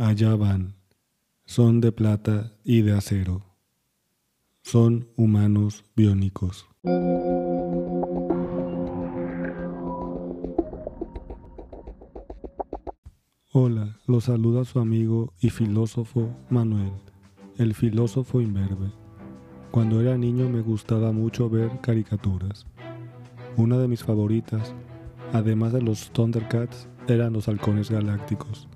Allá van. Son de plata y de acero. Son humanos biónicos. Hola, los saluda su amigo y filósofo Manuel, el filósofo imberbe. Cuando era niño me gustaba mucho ver caricaturas. Una de mis favoritas, además de los Thundercats, eran los halcones galácticos,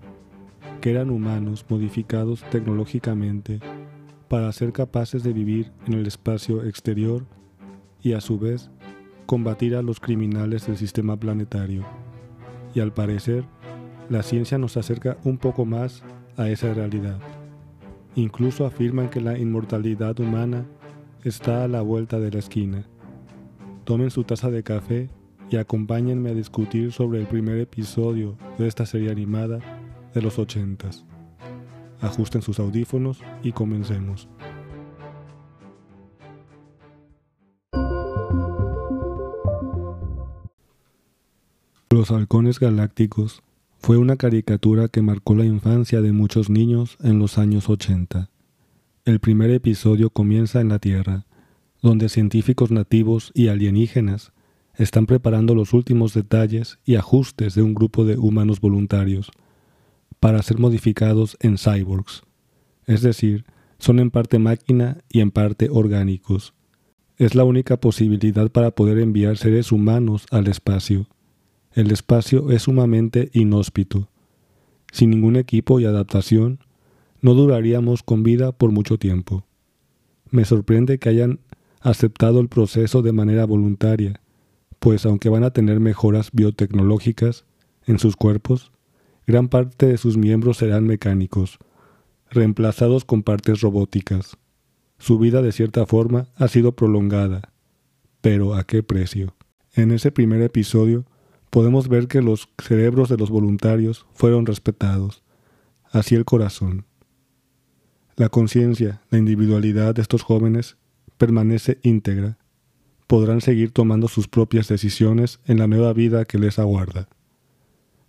que eran humanos modificados tecnológicamente para ser capaces de vivir en el espacio exterior y a su vez combatir a los criminales del sistema planetario. Y al parecer, la ciencia nos acerca un poco más a esa realidad. Incluso afirman que la inmortalidad humana está a la vuelta de la esquina. Tomen su taza de café y acompáñenme a discutir sobre el primer episodio de esta serie animada de los ochentas. Ajusten sus audífonos y comencemos. Los halcones galácticos fue una caricatura que marcó la infancia de muchos niños en los años 80. El primer episodio comienza en la Tierra, donde científicos nativos y alienígenas están preparando los últimos detalles y ajustes de un grupo de humanos voluntarios para ser modificados en cyborgs, es decir, son en parte máquina y en parte orgánicos. Es la única posibilidad para poder enviar seres humanos al espacio. El espacio es sumamente inhóspito. Sin ningún equipo y adaptación, no duraríamos con vida por mucho tiempo. Me sorprende que hayan aceptado el proceso de manera voluntaria, pues aunque van a tener mejoras biotecnológicas en sus cuerpos, gran parte de sus miembros serán mecánicos, reemplazados con partes robóticas. Su vida de cierta forma ha sido prolongada, pero ¿a qué precio? En ese primer episodio podemos ver que los cerebros de los voluntarios fueron respetados, así el corazón. La conciencia, la individualidad de estos jóvenes permanece íntegra. Podrán seguir tomando sus propias decisiones en la nueva vida que les aguarda.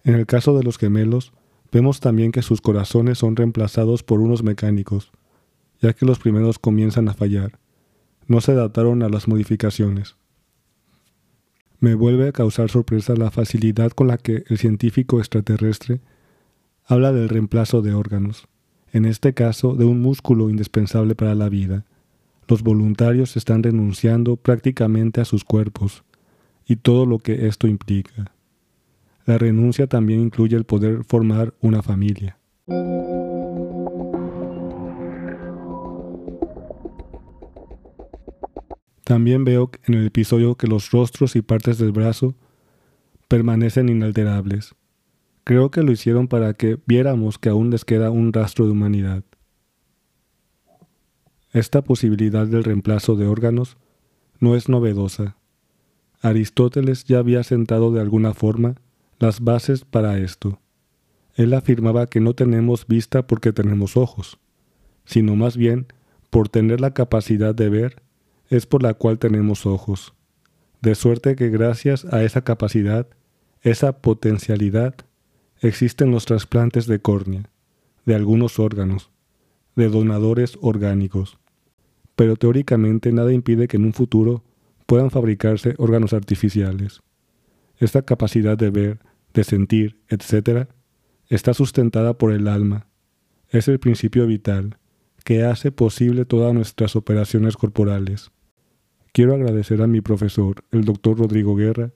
En el caso de los gemelos, vemos también que sus corazones son reemplazados por unos mecánicos, ya que los primeros comienzan a fallar. No se adaptaron a las modificaciones. Me vuelve a causar sorpresa la facilidad con la que el científico extraterrestre habla del reemplazo de órganos, en este caso de un músculo indispensable para la vida. Los voluntarios están renunciando prácticamente a sus cuerpos y todo lo que esto implica. La renuncia también incluye el poder formar una familia. También veo en el episodio que los rostros y partes del brazo permanecen inalterables. Creo que lo hicieron para que viéramos que aún les queda un rastro de humanidad. Esta posibilidad del reemplazo de órganos no es novedosa. Aristóteles ya había sentado de alguna forma las bases para esto. Él afirmaba que no tenemos vista porque tenemos ojos, sino más bien por tener la capacidad de ver es por la cual tenemos ojos. De suerte que gracias a esa capacidad, esa potencialidad, existen los trasplantes de córnea, de algunos órganos, de donadores orgánicos. Pero teóricamente nada impide que en un futuro puedan fabricarse órganos artificiales. Esta capacidad de ver, de sentir, etc., está sustentada por el alma. Es el principio vital que hace posible todas nuestras operaciones corporales. Quiero agradecer a mi profesor, el doctor Rodrigo Guerra,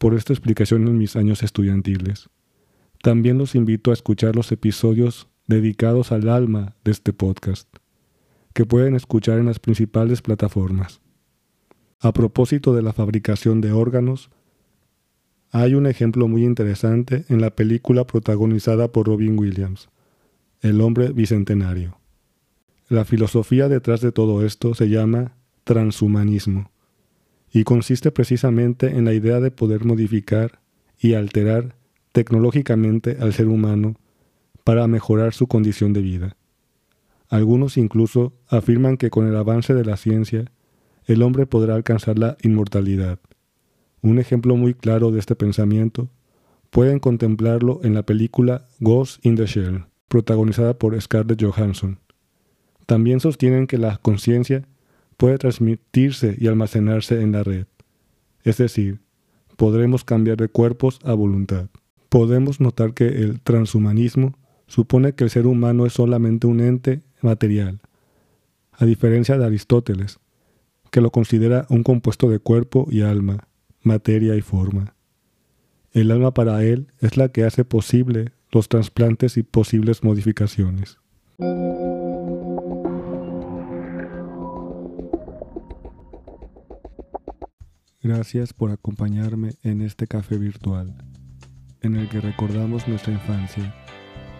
por esta explicación en mis años estudiantiles. También los invito a escuchar los episodios dedicados al alma de este podcast, que pueden escuchar en las principales plataformas. A propósito de la fabricación de órganos, hay un ejemplo muy interesante en la película protagonizada por Robin Williams, El hombre bicentenario. La filosofía detrás de todo esto se llama transhumanismo, y consiste precisamente en la idea de poder modificar y alterar tecnológicamente al ser humano para mejorar su condición de vida. Algunos incluso afirman que con el avance de la ciencia, el hombre podrá alcanzar la inmortalidad. Un ejemplo muy claro de este pensamiento pueden contemplarlo en la película Ghost in the Shell, protagonizada por Scarlett Johansson. También sostienen que la conciencia puede transmitirse y almacenarse en la red. Es decir, podremos cambiar de cuerpos a voluntad. Podemos notar que el transhumanismo supone que el ser humano es solamente un ente material, a diferencia de Aristóteles, que lo considera un compuesto de cuerpo y alma, materia y forma. El alma para él es la que hace posible los trasplantes y posibles modificaciones. Gracias por acompañarme en este café virtual, en el que recordamos nuestra infancia,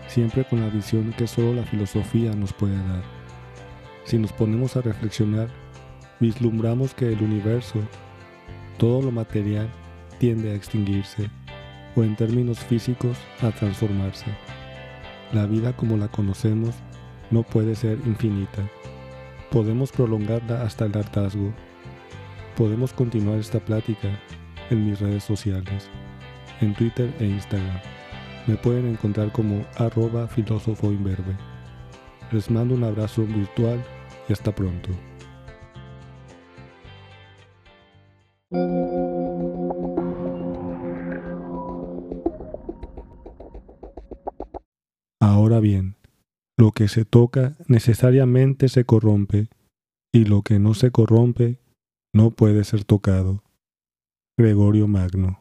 siempre con la visión que solo la filosofía nos puede dar. Si nos ponemos a reflexionar, vislumbramos que el universo, todo lo material, tiende a extinguirse, o en términos físicos, a transformarse. La vida como la conocemos no puede ser infinita. Podemos prolongarla hasta el hartazgo. Podemos continuar esta plática en mis redes sociales, en Twitter e Instagram. Me pueden encontrar como arroba filósofo Les mando un abrazo virtual y hasta pronto. Ahora bien, lo que se toca necesariamente se corrompe, y lo que no se corrompe no puede ser tocado. Gregorio Magno